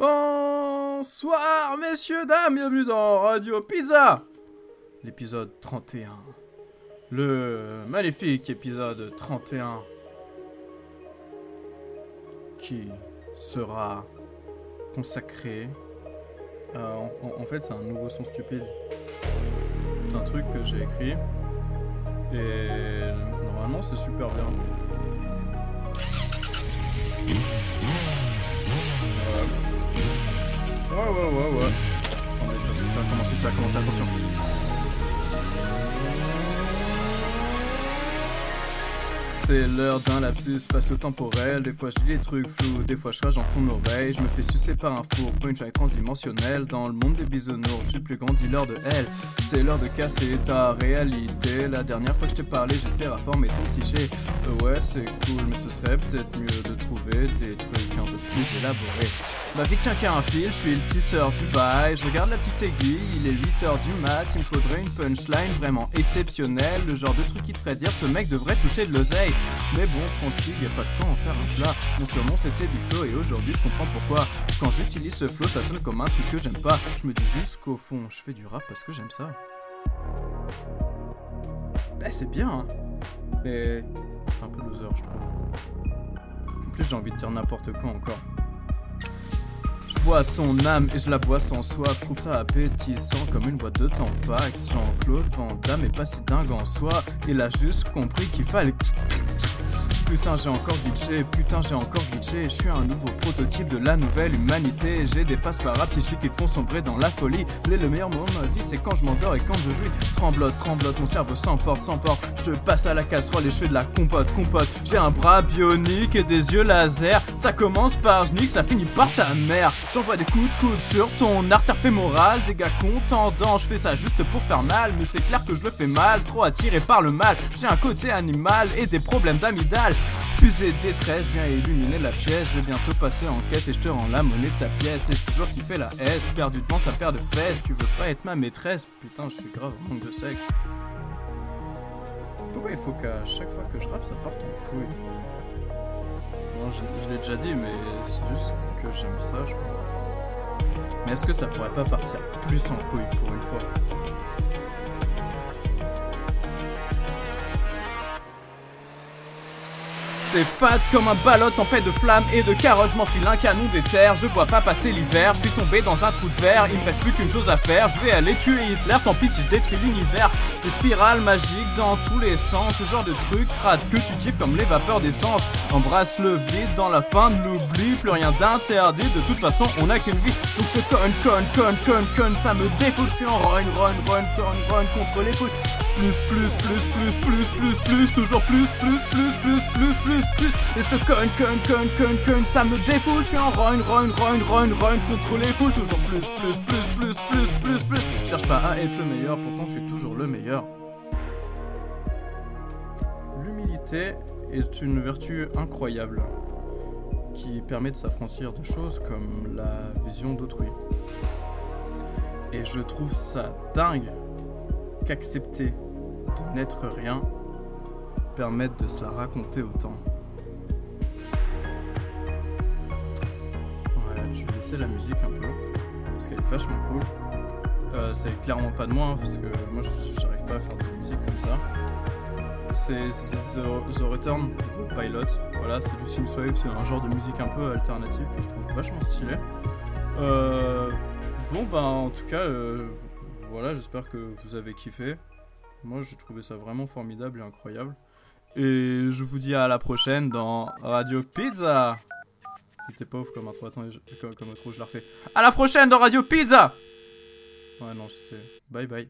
Bonsoir, messieurs, dames, bienvenue dans Radio Pizza L'épisode 31. Le maléfique épisode 31. Qui sera consacré. à- en, fait, c'est un nouveau son stupide. C'est un truc que j'ai écrit. Et normalement, c'est super bien. Ouais, ouais, ouais, ouais. ouais. Attendez, ça, ça a commencé, ça a commencé, attention. C'est l'heure d'un lapsus spatio-temporel. Des fois je dis des trucs flous, des fois je rage dans ton oreille. Je me fais sucer par un four, punchline transdimensionnel. Dans le monde des bisounours, je suis le plus grand dealer de L. C'est l'heure de casser ta réalité. La dernière fois que je t'ai parlé, j'ai terraformé ton psyché. Euh, ouais, c'est cool, mais ce serait peut-être mieux de trouver des trucs un peu plus élaborés. Ma vie tient qu'à un fil, je suis le tisseur du bail. Je regarde la petite aiguille, il est 8h du mat. Il me faudrait une punchline vraiment exceptionnelle. Le genre de truc qui te ferait dire ce mec devrait toucher de l'oseille. Mais bon, tranquille, y a pas de quoi en faire un plat. Mon surnom c'était du flow et aujourd'hui je comprends pourquoi. Quand j'utilise ce flow, ça sonne comme un truc que j'aime pas. Je me dis juste qu'au fond, je fais du rap parce que j'aime ça. Eh, c'est bien, hein. Mais c'est un peu loser, je trouve. En plus, j'ai envie de dire n'importe quoi encore. Je bois ton âme et je la bois sans soif. Je trouve ça appétissant comme une boîte de Tampax. Jean-Claude Van Damme est pas si dingue en soi. Il a juste compris qu'il fallait. Putain, j'ai encore glitché, putain, j'ai encore glitché. Je suis un nouveau prototype de la nouvelle humanité. J'ai des passes parapsychiques qui te font sombrer dans la folie. Les, le meilleur moment de ma vie, c'est quand je m'endors et quand je jouis. Tremblote, tremblote, mon cerveau s'emporte, s'emporte. Je passe à la casserole et je fais de la compote, compote. J'ai un bras bionique et des yeux laser. Ça commence par nique, ça finit par ta mère. J'envoie des coups de coude sur ton artère fémorale. Des gars contendants, je fais ça juste pour faire mal. Mais c'est clair que je le fais mal, trop attiré par le mal. J'ai un côté animal et des problèmes d'amidale. Fusée détresse, viens illuminer la pièce. Je vais bientôt passer en quête et je te rends la monnaie de ta pièce. Et toujours kiffé la S, perdu devant sa paire de fesses. Tu veux pas être ma maîtresse? Putain, je suis grave en manque de sexe. Pourquoi il faut qu'à chaque fois que je rappe, ça parte en couille? Non, je, je l'ai déjà dit, mais c'est juste que j'aime ça, je crois. Mais est-ce que ça pourrait pas partir plus en couille pour une fois? C'est fade comme un ballot en paix de flammes et de carottes. Je m'enfile un canon des terres. Je vois pas passer l'hiver. Je suis tombé dans un trou de verre. Il me reste plus qu'une chose à faire. Je vais aller tuer Hitler. Tant pis si je détruis l'univers. Des spirales magiques dans tous les sens. Ce genre de truc crade que tu kiffes comme les vapeurs d'essence. Embrasse le vide dans la fin de l'oubli. Plus rien d'interdit. De toute façon, on a qu'une vie. Donc je conne, conne, conne, conne, conne. Ça me défoule. Je en run, run, run, conne, run contre les foules. Plus, plus, plus, plus, plus, plus, plus. Toujours plus, plus, plus, plus, plus, plus, Et je te conne, conne, conne, conne, conne. Ça me défoule. Je suis en run, run, run, run, run contre les foules. Toujours plus, plus, plus, plus, plus, plus, plus. Cherche pas à être le meilleur. Pourtant, je suis toujours le meilleur. L'humilité est une vertu incroyable qui permet de s'affranchir de choses comme la vision d'autrui. Et je trouve ça dingue qu'accepter de n'être rien permette de se la raconter autant. Ouais, je vais laisser la musique un peu parce qu'elle est vachement cool. Euh, c'est clairement pas de moi hein, parce que moi j'arrive pas à faire de la musique comme ça. C'est The Return de Pilot. Voilà, c'est du synthwave, c'est un genre de musique un peu alternative que je trouve vachement stylé. Euh, bon, bah en tout cas, euh, voilà, j'espère que vous avez kiffé. Moi, j'ai trouvé ça vraiment formidable et incroyable. Et je vous dis à la prochaine dans Radio Pizza. C'était pauvre comme intro, attends, je- comme, comme je la refais. À la prochaine dans Radio Pizza Ouais, non, c'était. Bye bye.